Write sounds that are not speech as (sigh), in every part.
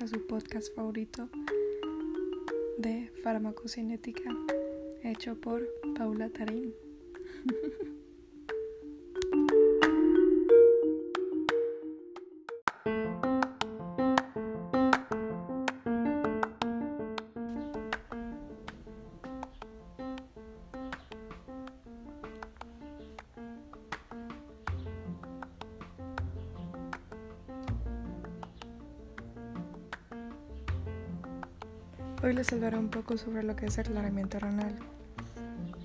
a su podcast favorito de farmacocinética, hecho por Paula Tarín. (laughs) Hoy les hablaré un poco sobre lo que es aclaramiento renal.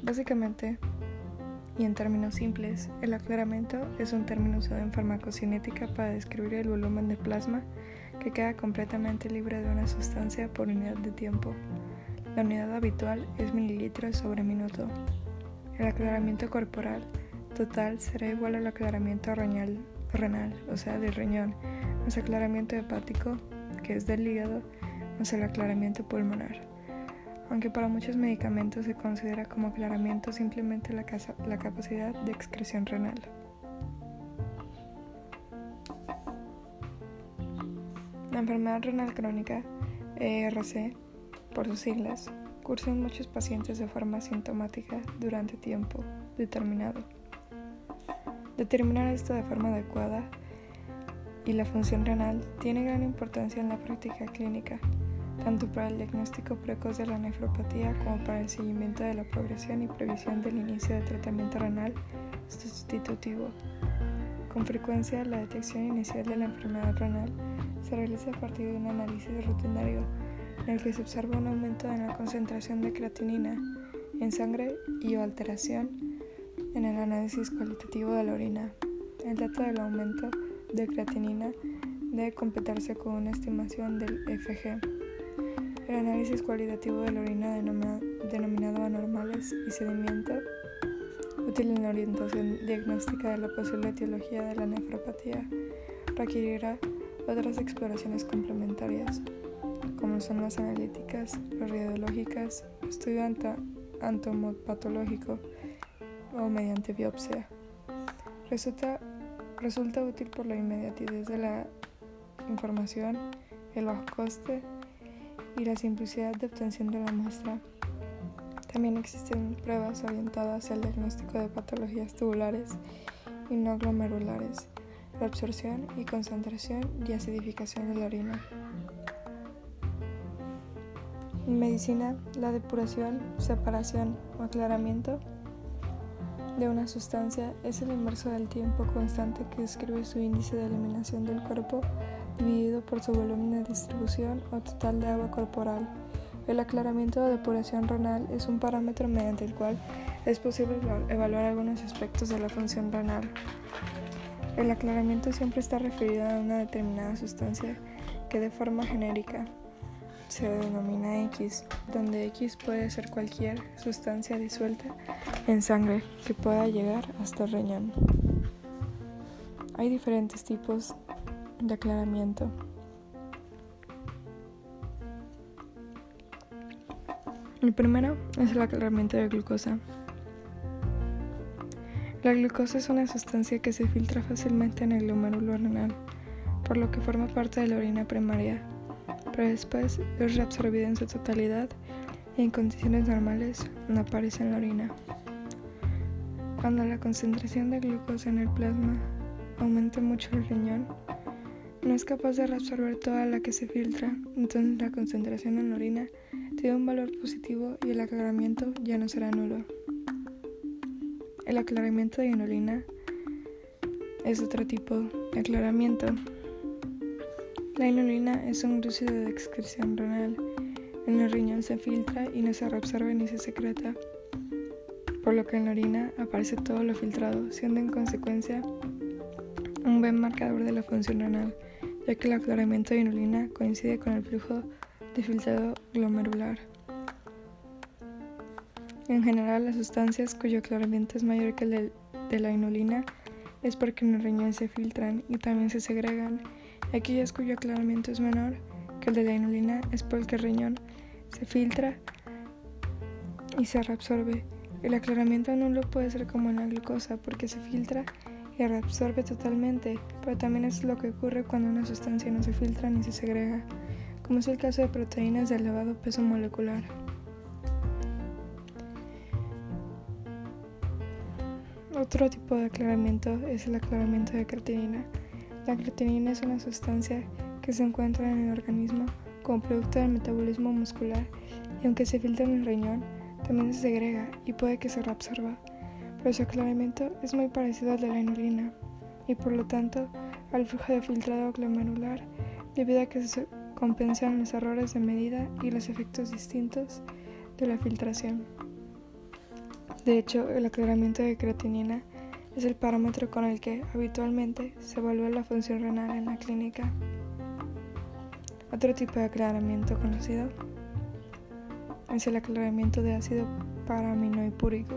Básicamente, y en términos simples, el aclaramiento es un término usado en farmacocinética para describir el volumen de plasma que queda completamente libre de una sustancia por unidad de tiempo. La unidad habitual es mililitros sobre minuto. El aclaramiento corporal total será igual al aclaramiento renal, renal o sea, del riñón, más aclaramiento hepático, que es del hígado, el aclaramiento pulmonar. Aunque para muchos medicamentos se considera como aclaramiento simplemente la, la capacidad de excreción renal. La enfermedad renal crónica, ERC, por sus siglas, cursa en muchos pacientes de forma sintomática durante tiempo determinado. Determinar esto de forma adecuada y la función renal tiene gran importancia en la práctica clínica tanto para el diagnóstico precoz de la nefropatía como para el seguimiento de la progresión y previsión del inicio de tratamiento renal sustitutivo. Con frecuencia, la detección inicial de la enfermedad renal se realiza a partir de un análisis rutinario en el que se observa un aumento en la concentración de creatinina en sangre y o alteración en el análisis cualitativo de la orina. El dato del aumento de creatinina debe completarse con una estimación del FG. El análisis cualitativo de la orina denominado anormales y sedimento, útil en la orientación diagnóstica de la posible etiología de la nefropatía, requerirá otras exploraciones complementarias, como son las analíticas, las radiológicas, estudio antomopatológico o mediante biopsia. Resulta, resulta útil por la inmediatez de la información, el bajo coste, y la simplicidad de obtención de la muestra. También existen pruebas orientadas al diagnóstico de patologías tubulares y no glomerulares, la absorción y concentración y acidificación de la orina. En medicina, la depuración, separación o aclaramiento de una sustancia es el inverso del tiempo constante que describe su índice de eliminación del cuerpo dividido por su volumen de distribución o total de agua corporal. El aclaramiento de depuración renal es un parámetro mediante el cual es posible evaluar algunos aspectos de la función renal. El aclaramiento siempre está referido a una determinada sustancia que de forma genérica se denomina X, donde X puede ser cualquier sustancia disuelta en sangre que pueda llegar hasta el riñón. Hay diferentes tipos de aclaramiento. El primero es el aclaramiento de glucosa. La glucosa es una sustancia que se filtra fácilmente en el glomérulo renal, por lo que forma parte de la orina primaria, pero después es reabsorbida en su totalidad y en condiciones normales no aparece en la orina. Cuando la concentración de glucosa en el plasma aumenta mucho el riñón, no es capaz de reabsorber toda la que se filtra, entonces la concentración en la orina tiene un valor positivo y el aclaramiento ya no será nulo. El aclaramiento de inulina es otro tipo de aclaramiento. La inulina es un glúcido de excreción renal. En el riñón se filtra y no se reabsorbe ni se secreta, por lo que en la orina aparece todo lo filtrado, siendo en consecuencia un buen marcador de la función renal ya que el aclaramiento de inulina coincide con el flujo de filtrado glomerular. En general, las sustancias cuyo aclaramiento es mayor que el de, la inulina es porque en el riñón se filtran y también se segregan. Aquellas cuyo aclaramiento es menor que el de la inulina es porque el riñón se filtra y se reabsorbe. El aclaramiento nulo puede ser como en la glucosa porque se filtra y reabsorbe totalmente, pero también es lo que ocurre cuando una sustancia no se filtra ni se segrega, como es el caso de proteínas de elevado peso molecular. Otro tipo de aclaramiento es el aclaramiento de creatinina. La creatinina es una sustancia que se encuentra en el organismo como producto del metabolismo muscular y aunque se filtra en el riñón, también se segrega y puede que se reabsorba. Pero su aclaramiento es muy parecido al de la inulina y por lo tanto al flujo de filtrado glomerular debido a que se compensan los errores de medida y los efectos distintos de la filtración. De hecho, el aclaramiento de creatinina es el parámetro con el que habitualmente se evalúa la función renal en la clínica. Otro tipo de aclaramiento conocido es el aclaramiento de ácido paraminoipúrico.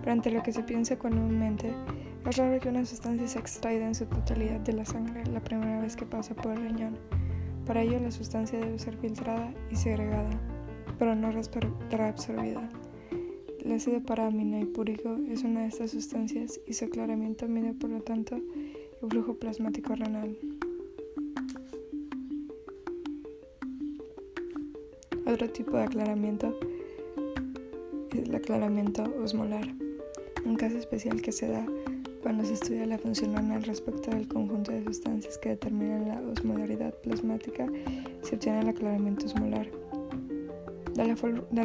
Pero ante lo que se piensa comúnmente, es raro que una sustancia se extraiga en su totalidad de la sangre la primera vez que pasa por el riñón. Para ello, la sustancia debe ser filtrada y segregada pero no reabsorbida. El ácido paraminoipúrico es una de estas sustancias y su aclaramiento mide por lo tanto el flujo plasmático renal. Otro tipo de aclaramiento es el aclaramiento osmolar, un caso especial que se da cuando se estudia la función renal respecto del conjunto de sustancias que determinan la osmolaridad plasmática, se obtiene el aclaramiento osmolar. De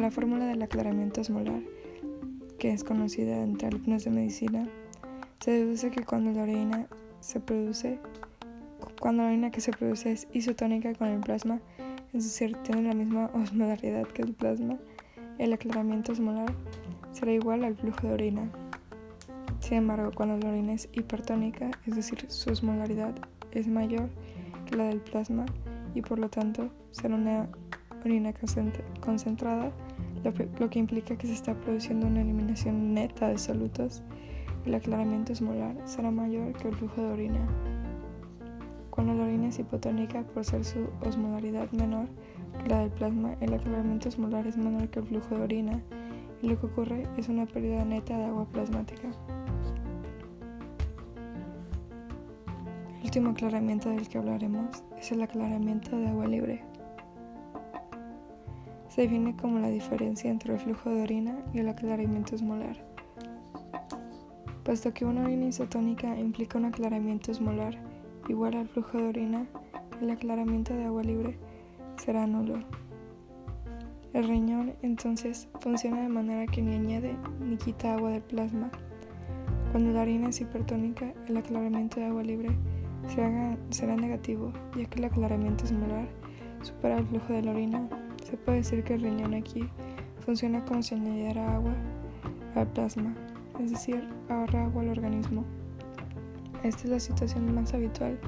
la, fórmula del aclaramiento osmolar, que es conocida entre alumnos de medicina, se deduce que cuando la orina se produce, cuando la orina que se produce es isotónica con el plasma, es decir, tiene la misma osmolaridad que el plasma, el aclaramiento osmolar será igual al flujo de orina. Sin embargo, cuando la orina es hipertónica, es decir, su osmolaridad es mayor que la del plasma y por lo tanto será una orina concentrada, lo que implica que se está produciendo una eliminación neta de solutos. El aclaramiento esmolar será mayor que el flujo de orina. Cuando la orina es hipotónica por ser su osmolaridad menor que la del plasma, el aclaramiento osmolar es menor que el flujo de orina y lo que ocurre es una pérdida neta de agua plasmática. El último aclaramiento del que hablaremos es el aclaramiento de agua libre se define como la diferencia entre el flujo de orina y el aclaramiento esmolar. Puesto que una orina isotónica implica un aclaramiento esmolar igual al flujo de orina, el aclaramiento de agua libre será nulo. El riñón entonces funciona de manera que ni añade ni quita agua del plasma. Cuando la orina es hipertónica, el aclaramiento de agua libre será negativo, ya que el aclaramiento esmolar supera el flujo de la orina se puede decir que el riñón aquí funciona como si añadiera agua al plasma, es decir, ahorra agua al organismo. Esta es la situación más habitual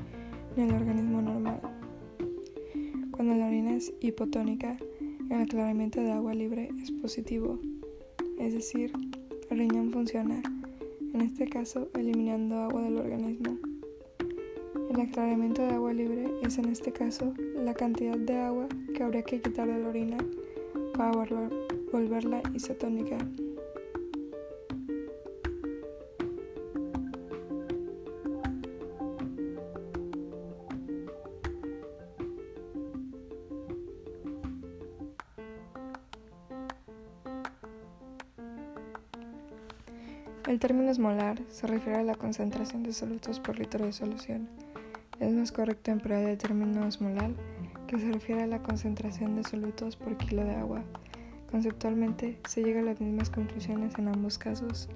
en el organismo normal. Cuando la orina es hipotónica, el aclaramiento de agua libre es positivo, es decir, el riñón funciona, en este caso eliminando agua del organismo. El aclaramiento de agua libre es en este caso la cantidad de agua que habría que quitar de la orina para volverla isotónica. El término esmolar se refiere a la concentración de solutos por litro de solución. Es más correcto emplear el término osmolar que se refiere a la concentración de solutos por kilo de agua. Conceptualmente se llega a las mismas conclusiones en ambos casos.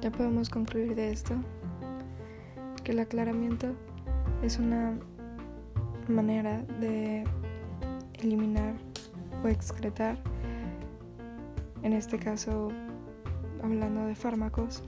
Ya podemos concluir de esto que el aclaramiento es una manera de eliminar o excretar en este caso hablando de fármacos,